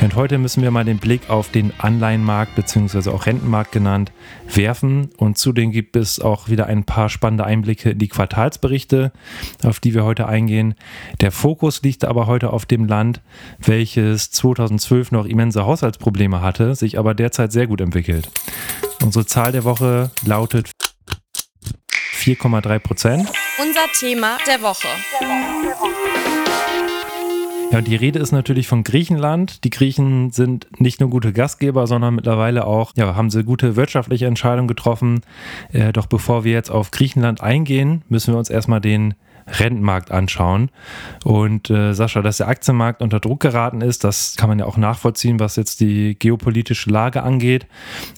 Und heute müssen wir mal den Blick auf den Anleihenmarkt bzw. auch Rentenmarkt genannt werfen. Und zudem gibt es auch wieder ein paar spannende Einblicke in die Quartalsberichte, auf die wir heute eingehen. Der Fokus liegt aber heute auf dem Land, welches 2012 noch immense Haushaltsprobleme hatte, sich aber derzeit sehr gut entwickelt. Unsere Zahl der Woche lautet 4,3 Prozent. Unser Thema der Woche. Der Woche. Der Woche. Ja, die Rede ist natürlich von Griechenland. Die Griechen sind nicht nur gute Gastgeber, sondern mittlerweile auch, ja, haben sie gute wirtschaftliche Entscheidungen getroffen. Äh, doch bevor wir jetzt auf Griechenland eingehen, müssen wir uns erstmal den Rentenmarkt anschauen. Und äh, Sascha, dass der Aktienmarkt unter Druck geraten ist, das kann man ja auch nachvollziehen, was jetzt die geopolitische Lage angeht.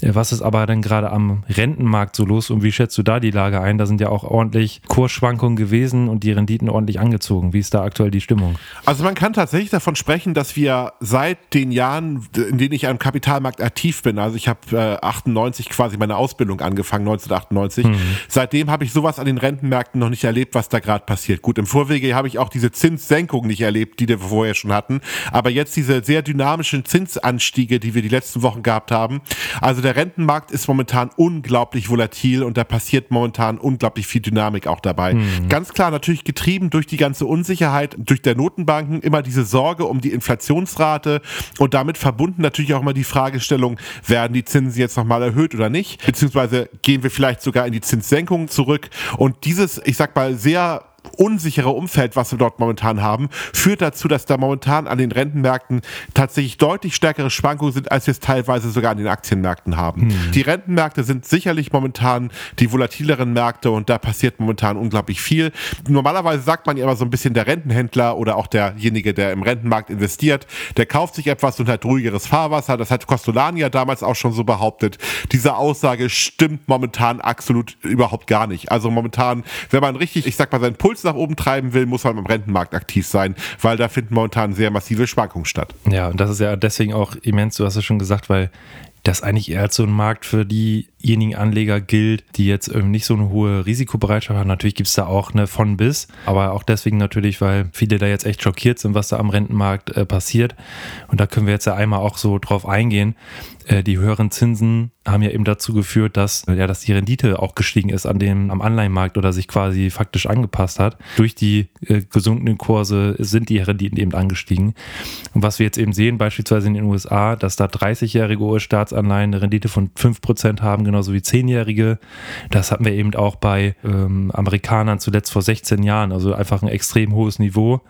Äh, was ist aber dann gerade am Rentenmarkt so los und wie schätzt du da die Lage ein? Da sind ja auch ordentlich Kursschwankungen gewesen und die Renditen ordentlich angezogen. Wie ist da aktuell die Stimmung? Also man kann tatsächlich davon sprechen, dass wir seit den Jahren, in denen ich am Kapitalmarkt aktiv bin, also ich habe äh, 98 quasi meine Ausbildung angefangen, 1998, mhm. seitdem habe ich sowas an den Rentenmärkten noch nicht erlebt, was da gerade passiert passiert. Gut, im Vorwege habe ich auch diese Zinssenkung nicht erlebt, die wir vorher schon hatten. Aber jetzt diese sehr dynamischen Zinsanstiege, die wir die letzten Wochen gehabt haben. Also der Rentenmarkt ist momentan unglaublich volatil und da passiert momentan unglaublich viel Dynamik auch dabei. Mhm. Ganz klar natürlich getrieben durch die ganze Unsicherheit, durch der Notenbanken, immer diese Sorge um die Inflationsrate und damit verbunden natürlich auch immer die Fragestellung, werden die Zinsen jetzt nochmal erhöht oder nicht? Beziehungsweise gehen wir vielleicht sogar in die Zinssenkung zurück? Und dieses, ich sag mal, sehr unsichere Umfeld, was wir dort momentan haben, führt dazu, dass da momentan an den Rentenmärkten tatsächlich deutlich stärkere Schwankungen sind, als wir es teilweise sogar an den Aktienmärkten haben. Hm. Die Rentenmärkte sind sicherlich momentan die volatileren Märkte und da passiert momentan unglaublich viel. Normalerweise sagt man ja immer so ein bisschen der Rentenhändler oder auch derjenige, der im Rentenmarkt investiert, der kauft sich etwas und hat ruhigeres Fahrwasser. Das hat Costolani ja damals auch schon so behauptet. Diese Aussage stimmt momentan absolut überhaupt gar nicht. Also momentan, wenn man richtig, ich sag mal, seinen Puls Puls nach oben treiben will, muss man am Rentenmarkt aktiv sein, weil da finden momentan sehr massive Schwankungen statt. Ja, und das ist ja deswegen auch immens, du hast es schon gesagt, weil das eigentlich eher als so ein Markt für diejenigen Anleger gilt, die jetzt nicht so eine hohe Risikobereitschaft haben. Natürlich gibt es da auch eine von bis, aber auch deswegen natürlich, weil viele da jetzt echt schockiert sind, was da am Rentenmarkt äh, passiert. Und da können wir jetzt ja einmal auch so drauf eingehen. Äh, die höheren Zinsen haben ja eben dazu geführt, dass, ja, dass die Rendite auch gestiegen ist an dem, am Anleihenmarkt oder sich quasi faktisch angepasst hat. Durch die äh, gesunkenen Kurse sind die Renditen eben angestiegen. Und was wir jetzt eben sehen, beispielsweise in den USA, dass da 30-jährige US-Staatsanleihen eine Rendite von 5% haben, genauso wie 10-jährige. Das hatten wir eben auch bei ähm, Amerikanern zuletzt vor 16 Jahren, also einfach ein extrem hohes Niveau.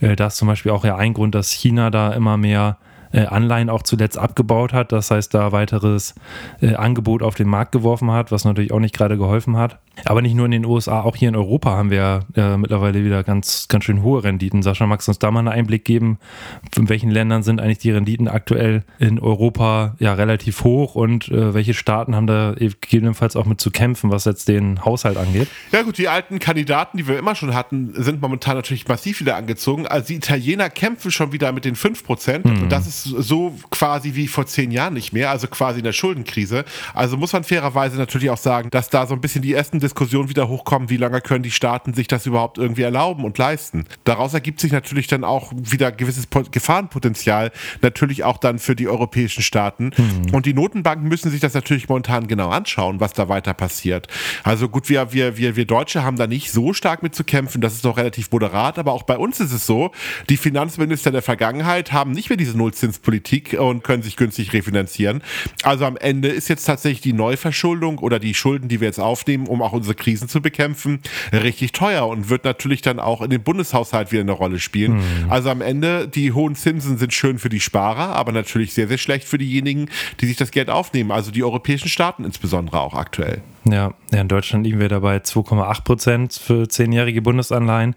Äh, da ist zum Beispiel auch ja ein Grund, dass China da immer mehr Anleihen auch zuletzt abgebaut hat. Das heißt, da weiteres äh, Angebot auf den Markt geworfen hat, was natürlich auch nicht gerade geholfen hat. Aber nicht nur in den USA, auch hier in Europa haben wir äh, mittlerweile wieder ganz, ganz schön hohe Renditen. Sascha, magst du uns da mal einen Einblick geben? In welchen Ländern sind eigentlich die Renditen aktuell in Europa ja relativ hoch und äh, welche Staaten haben da gegebenenfalls auch mit zu kämpfen, was jetzt den Haushalt angeht? Ja gut, die alten Kandidaten, die wir immer schon hatten, sind momentan natürlich massiv wieder angezogen. Also die Italiener kämpfen schon wieder mit den 5%. Mhm. Und das ist so quasi wie vor zehn Jahren nicht mehr, also quasi in der Schuldenkrise. Also muss man fairerweise natürlich auch sagen, dass da so ein bisschen die ersten Diskussionen wieder hochkommen, wie lange können die Staaten sich das überhaupt irgendwie erlauben und leisten. Daraus ergibt sich natürlich dann auch wieder gewisses Gefahrenpotenzial, natürlich auch dann für die europäischen Staaten. Mhm. Und die Notenbanken müssen sich das natürlich momentan genau anschauen, was da weiter passiert. Also gut, wir, wir, wir, wir Deutsche haben da nicht so stark mit zu kämpfen, das ist noch relativ moderat, aber auch bei uns ist es so, die Finanzminister der Vergangenheit haben nicht mehr diese Nullzins Zinspolitik und können sich günstig refinanzieren. Also am Ende ist jetzt tatsächlich die Neuverschuldung oder die Schulden, die wir jetzt aufnehmen, um auch unsere Krisen zu bekämpfen, richtig teuer und wird natürlich dann auch in den Bundeshaushalt wieder eine Rolle spielen. Mhm. Also am Ende, die hohen Zinsen sind schön für die Sparer, aber natürlich sehr, sehr schlecht für diejenigen, die sich das Geld aufnehmen, also die europäischen Staaten insbesondere auch aktuell. Ja, ja in Deutschland liegen wir dabei 2,8 Prozent für zehnjährige Bundesanleihen.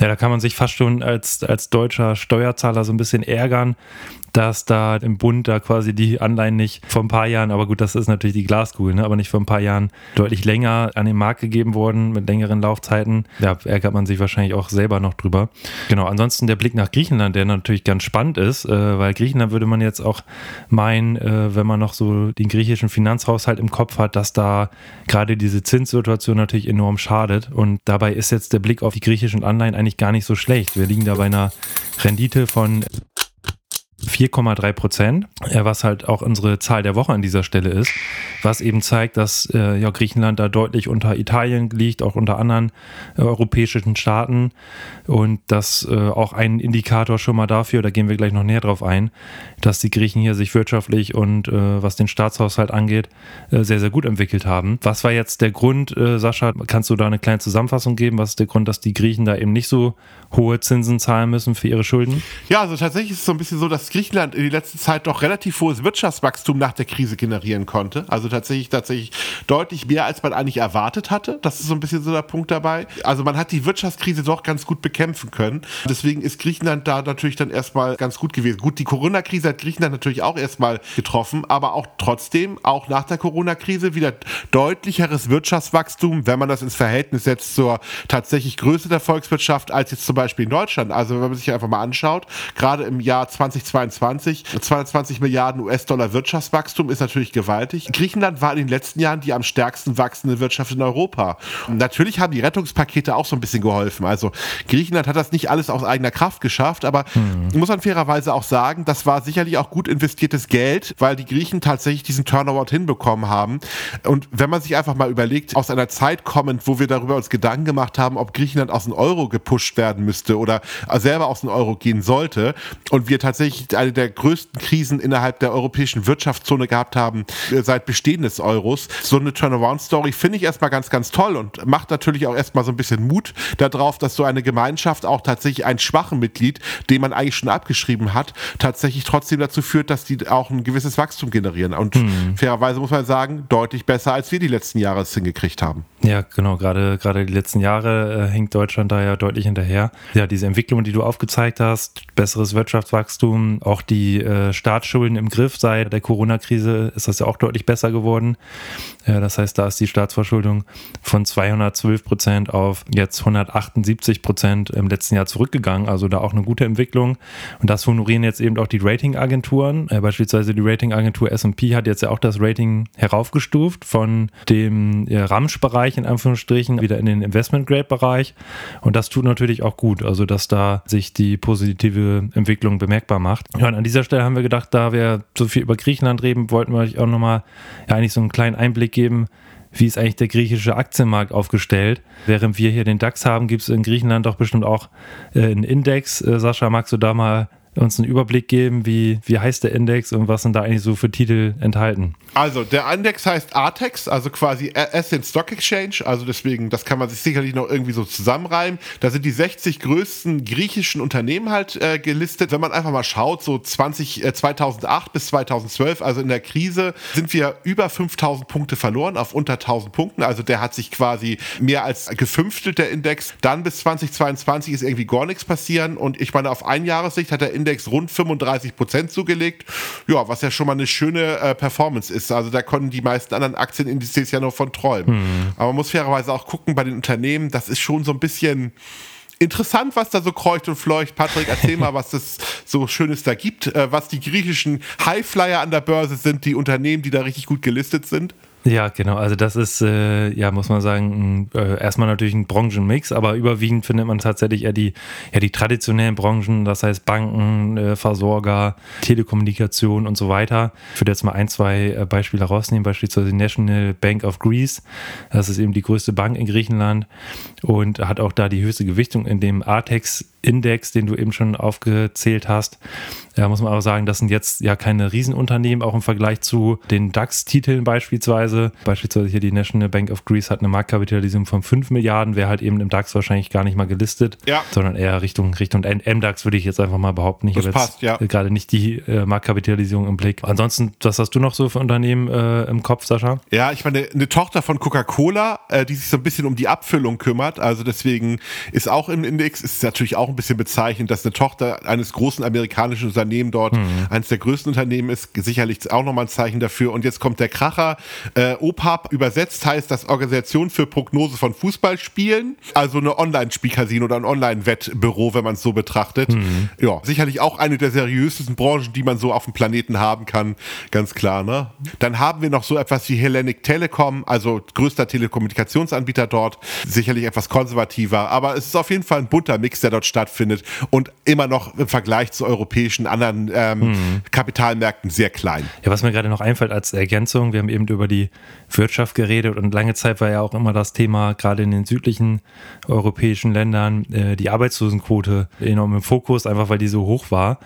Ja, da kann man sich fast schon als, als deutscher Steuerzahler so ein bisschen ärgern, dass da im Bund da quasi die Anleihen nicht vor ein paar Jahren, aber gut, das ist natürlich die Glaskugel, ne? aber nicht vor ein paar Jahren deutlich länger an den Markt gegeben wurden mit längeren Laufzeiten. Da ärgert man sich wahrscheinlich auch selber noch drüber. Genau, ansonsten der Blick nach Griechenland, der natürlich ganz spannend ist, äh, weil Griechenland würde man jetzt auch meinen, äh, wenn man noch so den griechischen Finanzhaushalt im Kopf hat, dass da gerade diese Zinssituation natürlich enorm schadet. Und dabei ist jetzt der Blick auf die griechischen Anleihen eigentlich gar nicht so schlecht. Wir liegen da bei einer Rendite von 4,3 Prozent, äh, was halt auch unsere Zahl der Woche an dieser Stelle ist, was eben zeigt, dass äh, ja, Griechenland da deutlich unter Italien liegt, auch unter anderen äh, europäischen Staaten und das äh, auch ein Indikator schon mal dafür, da gehen wir gleich noch näher drauf ein, dass die Griechen hier sich wirtschaftlich und äh, was den Staatshaushalt angeht, äh, sehr, sehr gut entwickelt haben. Was war jetzt der Grund, Sascha, kannst du da eine kleine Zusammenfassung geben? Was ist der Grund, dass die Griechen da eben nicht so hohe Zinsen zahlen müssen für ihre Schulden? Ja, also tatsächlich ist es so ein bisschen so, dass Griechenland in der letzten Zeit doch relativ hohes Wirtschaftswachstum nach der Krise generieren konnte. Also tatsächlich, tatsächlich deutlich mehr, als man eigentlich erwartet hatte. Das ist so ein bisschen so der Punkt dabei. Also man hat die Wirtschaftskrise doch ganz gut bekämpfen können. Deswegen ist Griechenland da natürlich dann erstmal ganz gut gewesen. Gut, die Corona-Krise hat Griechenland natürlich auch erstmal getroffen, aber auch trotzdem, auch nach der Corona-Krise, wieder deutlicheres Wirtschaftswachstum, wenn man das ins Verhältnis setzt zur tatsächlich Größe der Volkswirtschaft, als jetzt zum Beispiel in Deutschland. Also wenn man sich einfach mal anschaut, gerade im Jahr 2022, 220 Milliarden US-Dollar Wirtschaftswachstum ist natürlich gewaltig. Griechenland war in den letzten Jahren die am stärksten wachsende Wirtschaft in Europa. Und natürlich haben die Rettungspakete auch so ein bisschen geholfen. Also Griechenland hat das nicht alles aus eigener Kraft geschafft, aber hm. muss man fairerweise auch sagen, das war sicherlich auch gut investiertes Geld, weil die Griechen tatsächlich diesen Turnaround hinbekommen haben. Und wenn man sich einfach mal überlegt, aus einer Zeit kommend, wo wir darüber uns Gedanken gemacht haben, ob Griechenland aus dem Euro gepusht werden müsste oder selber aus dem Euro gehen sollte und wir tatsächlich eine der größten Krisen innerhalb der europäischen Wirtschaftszone gehabt haben äh, seit Bestehen des Euros. So eine Turnaround-Story finde ich erstmal ganz, ganz toll und macht natürlich auch erstmal so ein bisschen Mut darauf, dass so eine Gemeinschaft auch tatsächlich einen schwachen Mitglied, den man eigentlich schon abgeschrieben hat, tatsächlich trotzdem dazu führt, dass die auch ein gewisses Wachstum generieren. Und hm. fairerweise muss man sagen, deutlich besser, als wir die letzten Jahre es hingekriegt haben. Ja, genau. Gerade, gerade die letzten Jahre äh, hängt Deutschland da ja deutlich hinterher. Ja, diese Entwicklung, die du aufgezeigt hast, besseres Wirtschaftswachstum, auch die äh, Staatsschulden im Griff seit der Corona-Krise ist das ja auch deutlich besser geworden. Äh, das heißt, da ist die Staatsverschuldung von 212 Prozent auf jetzt 178 Prozent im letzten Jahr zurückgegangen. Also da auch eine gute Entwicklung. Und das honorieren jetzt eben auch die Ratingagenturen. Äh, beispielsweise die Ratingagentur S&P hat jetzt ja auch das Rating heraufgestuft von dem äh, Ramsch-Bereich in Anführungsstrichen wieder in den Investment-Grade-Bereich. Und das tut natürlich auch gut. Also dass da sich die positive Entwicklung bemerkbar macht. Ja, und an dieser Stelle haben wir gedacht, da wir so viel über Griechenland reden, wollten wir euch auch nochmal ja, eigentlich so einen kleinen Einblick geben, wie ist eigentlich der griechische Aktienmarkt aufgestellt. Während wir hier den DAX haben, gibt es in Griechenland doch bestimmt auch äh, einen Index. Äh, Sascha, magst du da mal uns einen Überblick geben, wie, wie heißt der Index und was sind da eigentlich so für Titel enthalten? Also, der Index heißt ATEX, also quasi Ascent Stock Exchange. Also deswegen, das kann man sich sicherlich noch irgendwie so zusammenreimen. Da sind die 60 größten griechischen Unternehmen halt äh, gelistet. Wenn man einfach mal schaut, so 20, äh, 2008 bis 2012, also in der Krise, sind wir über 5000 Punkte verloren auf unter 1000 Punkten. Also der hat sich quasi mehr als gefünftelt, der Index. Dann bis 2022 ist irgendwie gar nichts passieren. Und ich meine, auf Einjahressicht hat der Index rund 35 Prozent zugelegt. Ja, was ja schon mal eine schöne äh, Performance ist ist. Also da konnten die meisten anderen Aktienindizes ja nur von träumen. Mhm. Aber man muss fairerweise auch gucken bei den Unternehmen, das ist schon so ein bisschen interessant, was da so kreucht und fleucht. Patrick, erzähl mal, was es so Schönes da gibt, äh, was die griechischen Highflyer an der Börse sind, die Unternehmen, die da richtig gut gelistet sind. Ja, genau. Also das ist, äh, ja, muss man sagen, äh, erstmal natürlich ein Branchenmix, aber überwiegend findet man tatsächlich eher die, ja, die traditionellen Branchen, das heißt Banken, äh, Versorger, Telekommunikation und so weiter. Ich würde jetzt mal ein, zwei äh, Beispiele rausnehmen, beispielsweise die National Bank of Greece. Das ist eben die größte Bank in Griechenland und hat auch da die höchste Gewichtung in dem ATEX Index, den du eben schon aufgezählt hast. Ja, muss man aber sagen, das sind jetzt ja keine Riesenunternehmen, auch im Vergleich zu den DAX-Titeln beispielsweise. Beispielsweise hier die National Bank of Greece hat eine Marktkapitalisierung von 5 Milliarden, wäre halt eben im DAX wahrscheinlich gar nicht mal gelistet, ja. sondern eher Richtung, Richtung MDAX würde ich jetzt einfach mal behaupten. Ich das habe passt, ja. gerade nicht die äh, Marktkapitalisierung im Blick. Ansonsten, was hast du noch so für Unternehmen äh, im Kopf, Sascha? Ja, ich meine, eine Tochter von Coca-Cola, äh, die sich so ein bisschen um die Abfüllung kümmert, also deswegen ist auch im Index, ist natürlich auch ein bisschen bezeichnend, dass eine Tochter eines großen amerikanischen Unternehmens dort mhm. eines der größten Unternehmen ist. Sicherlich auch nochmal ein Zeichen dafür. Und jetzt kommt der Kracher. Äh, OPAP übersetzt heißt das Organisation für Prognose von Fußballspielen. Also eine Online-Spielcasino oder ein Online-Wettbüro, wenn man es so betrachtet. Mhm. Ja, sicherlich auch eine der seriösesten Branchen, die man so auf dem Planeten haben kann. Ganz klar, ne? Dann haben wir noch so etwas wie Hellenic Telekom, also größter Telekommunikationsanbieter dort. Sicherlich etwas konservativer, aber es ist auf jeden Fall ein bunter Mix, der dort stattfindet und immer noch im Vergleich zu europäischen anderen ähm, mhm. Kapitalmärkten sehr klein. Ja, was mir gerade noch einfällt als Ergänzung, wir haben eben über die Wirtschaft geredet und lange Zeit war ja auch immer das Thema, gerade in den südlichen europäischen Ländern, äh, die Arbeitslosenquote enorm im Fokus, einfach weil die so hoch war.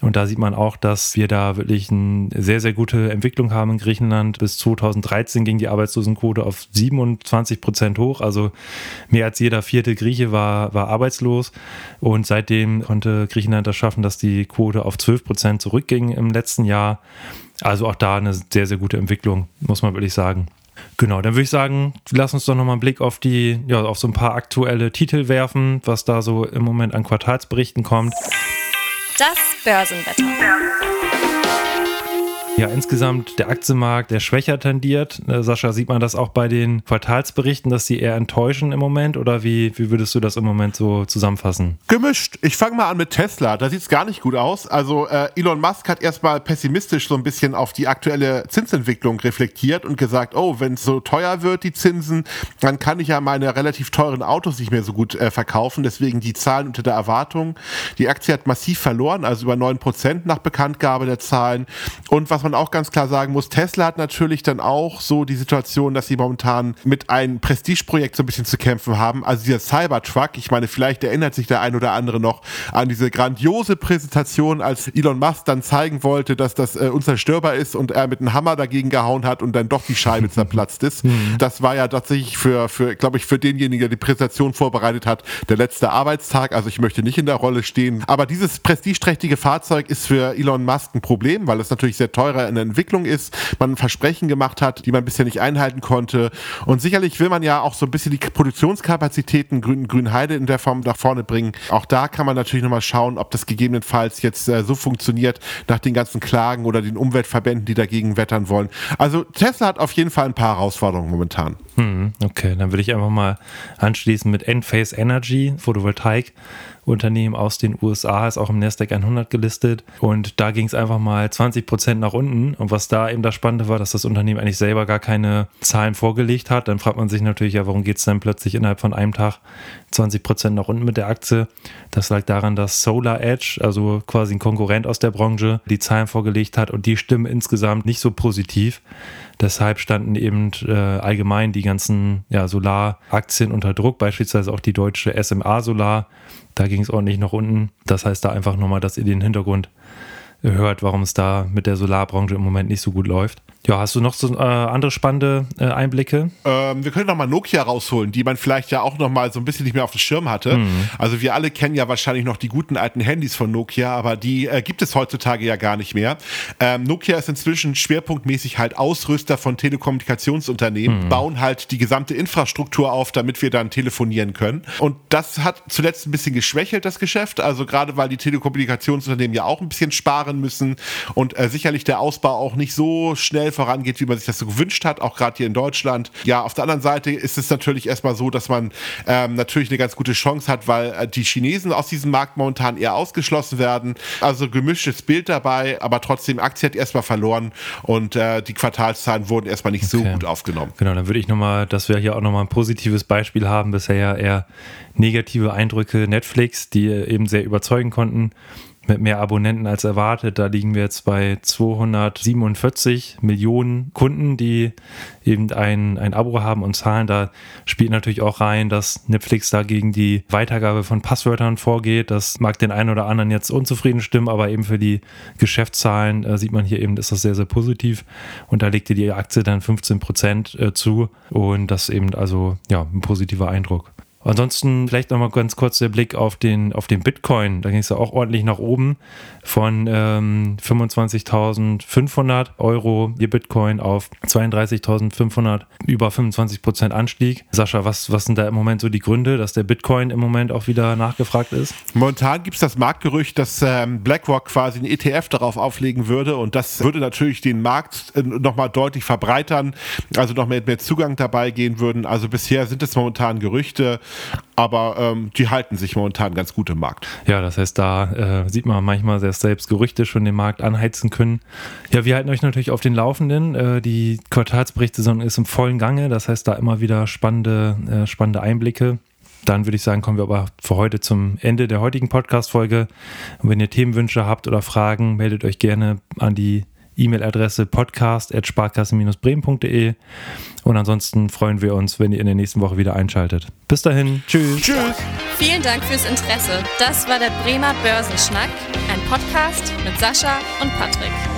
Und da sieht man auch, dass wir da wirklich eine sehr, sehr gute Entwicklung haben in Griechenland. Bis 2013 ging die Arbeitslosenquote auf 27 Prozent hoch, also mehr als jeder vierte Grieche war, war arbeitslos. Und seitdem konnte Griechenland das schaffen, dass die Quote auf 12 Prozent zurückging im letzten Jahr. Also auch da eine sehr, sehr gute Entwicklung, muss man wirklich sagen. Genau, dann würde ich sagen, lass uns doch nochmal einen Blick auf die, ja, auf so ein paar aktuelle Titel werfen, was da so im Moment an Quartalsberichten kommt. Das Börsenwetter. Ja, insgesamt der Aktienmarkt, der schwächer tendiert. Äh, Sascha, sieht man das auch bei den Quartalsberichten, dass sie eher enttäuschen im Moment? Oder wie, wie würdest du das im Moment so zusammenfassen? Gemischt. Ich fange mal an mit Tesla. Da sieht es gar nicht gut aus. Also äh, Elon Musk hat erstmal pessimistisch so ein bisschen auf die aktuelle Zinsentwicklung reflektiert und gesagt, oh, wenn es so teuer wird, die Zinsen, dann kann ich ja meine relativ teuren Autos nicht mehr so gut äh, verkaufen. Deswegen die Zahlen unter der Erwartung. Die Aktie hat massiv verloren, also über 9% nach Bekanntgabe der Zahlen. Und was man man auch ganz klar sagen muss, Tesla hat natürlich dann auch so die Situation, dass sie momentan mit einem Prestigeprojekt so ein bisschen zu kämpfen haben. Also dieser Cybertruck, ich meine, vielleicht erinnert sich der ein oder andere noch an diese grandiose Präsentation, als Elon Musk dann zeigen wollte, dass das äh, unzerstörbar ist und er mit einem Hammer dagegen gehauen hat und dann doch die Scheibe zerplatzt ist. Mhm. Das war ja tatsächlich für, für glaube ich, für denjenigen, der die Präsentation vorbereitet hat, der letzte Arbeitstag. Also ich möchte nicht in der Rolle stehen. Aber dieses prestigeträchtige Fahrzeug ist für Elon Musk ein Problem, weil es natürlich sehr teurer in der Entwicklung ist, man Versprechen gemacht hat, die man bisher nicht einhalten konnte. Und sicherlich will man ja auch so ein bisschen die Produktionskapazitäten Grün, Grünheide in der Form nach vorne bringen. Auch da kann man natürlich nochmal schauen, ob das gegebenenfalls jetzt äh, so funktioniert nach den ganzen Klagen oder den Umweltverbänden, die dagegen wettern wollen. Also Tesla hat auf jeden Fall ein paar Herausforderungen momentan. Hm, okay, dann würde ich einfach mal anschließen mit Enphase Energy, Photovoltaik. Unternehmen aus den USA, ist auch im Nasdaq 100 gelistet. Und da ging es einfach mal 20 Prozent nach unten. Und was da eben das Spannende war, dass das Unternehmen eigentlich selber gar keine Zahlen vorgelegt hat. Dann fragt man sich natürlich, ja, warum geht es dann plötzlich innerhalb von einem Tag 20 Prozent nach unten mit der Aktie? Das lag daran, dass Solar Edge, also quasi ein Konkurrent aus der Branche, die Zahlen vorgelegt hat und die stimmen insgesamt nicht so positiv. Deshalb standen eben äh, allgemein die ganzen ja, Solaraktien unter Druck, beispielsweise auch die deutsche SMA Solar. Da ging es ordentlich nach unten. Das heißt da einfach nochmal, dass ihr den Hintergrund hört, warum es da mit der Solarbranche im Moment nicht so gut läuft. Ja, hast du noch so äh, andere spannende äh, Einblicke? Ähm, wir können noch mal Nokia rausholen, die man vielleicht ja auch noch mal so ein bisschen nicht mehr auf dem Schirm hatte. Mhm. Also wir alle kennen ja wahrscheinlich noch die guten alten Handys von Nokia, aber die äh, gibt es heutzutage ja gar nicht mehr. Ähm, Nokia ist inzwischen schwerpunktmäßig halt Ausrüster von Telekommunikationsunternehmen, mhm. bauen halt die gesamte Infrastruktur auf, damit wir dann telefonieren können. Und das hat zuletzt ein bisschen geschwächelt, das Geschäft. Also gerade weil die Telekommunikationsunternehmen ja auch ein bisschen sparen müssen und äh, sicherlich der Ausbau auch nicht so schnell vorangeht, wie man sich das so gewünscht hat, auch gerade hier in Deutschland. Ja, auf der anderen Seite ist es natürlich erstmal so, dass man ähm, natürlich eine ganz gute Chance hat, weil äh, die Chinesen aus diesem Markt momentan eher ausgeschlossen werden. Also gemischtes Bild dabei, aber trotzdem, Aktie hat erstmal verloren und äh, die Quartalszahlen wurden erstmal nicht okay. so gut aufgenommen. Genau, dann würde ich nochmal, dass wir hier auch nochmal ein positives Beispiel haben, bisher ja eher negative Eindrücke Netflix, die eben sehr überzeugen konnten mit mehr Abonnenten als erwartet. Da liegen wir jetzt bei 247 Millionen Kunden, die eben ein, ein Abo haben und zahlen. Da spielt natürlich auch rein, dass Netflix da gegen die Weitergabe von Passwörtern vorgeht. Das mag den einen oder anderen jetzt unzufrieden stimmen, aber eben für die Geschäftszahlen äh, sieht man hier eben, ist das sehr, sehr positiv. Und da legte die Aktie dann 15 Prozent äh, zu und das eben also ja ein positiver Eindruck. Ansonsten vielleicht nochmal ganz kurz der Blick auf den, auf den Bitcoin. Da ging es ja auch ordentlich nach oben von ähm, 25.500 Euro je Bitcoin auf 32.500, über 25 Prozent Anstieg. Sascha, was, was sind da im Moment so die Gründe, dass der Bitcoin im Moment auch wieder nachgefragt ist? Momentan gibt es das Marktgerücht, dass ähm, BlackRock quasi einen ETF darauf auflegen würde und das würde natürlich den Markt äh, nochmal deutlich verbreitern, also noch mehr, mehr Zugang dabei gehen würden. Also bisher sind es momentan Gerüchte aber ähm, die halten sich momentan ganz gut im Markt. Ja, das heißt, da äh, sieht man manchmal, selbst Gerüchte schon den Markt anheizen können. Ja, wir halten euch natürlich auf den Laufenden. Äh, die Quartalsberichtssaison ist im vollen Gange, das heißt, da immer wieder spannende, äh, spannende Einblicke. Dann würde ich sagen, kommen wir aber für heute zum Ende der heutigen Podcast-Folge. wenn ihr Themenwünsche habt oder Fragen, meldet euch gerne an die E-Mail-Adresse podcast.sparkasse-bremen.de. Und ansonsten freuen wir uns, wenn ihr in der nächsten Woche wieder einschaltet. Bis dahin. Tschüss. Tschüss. Vielen Dank fürs Interesse. Das war der Bremer Börsenschnack, ein Podcast mit Sascha und Patrick.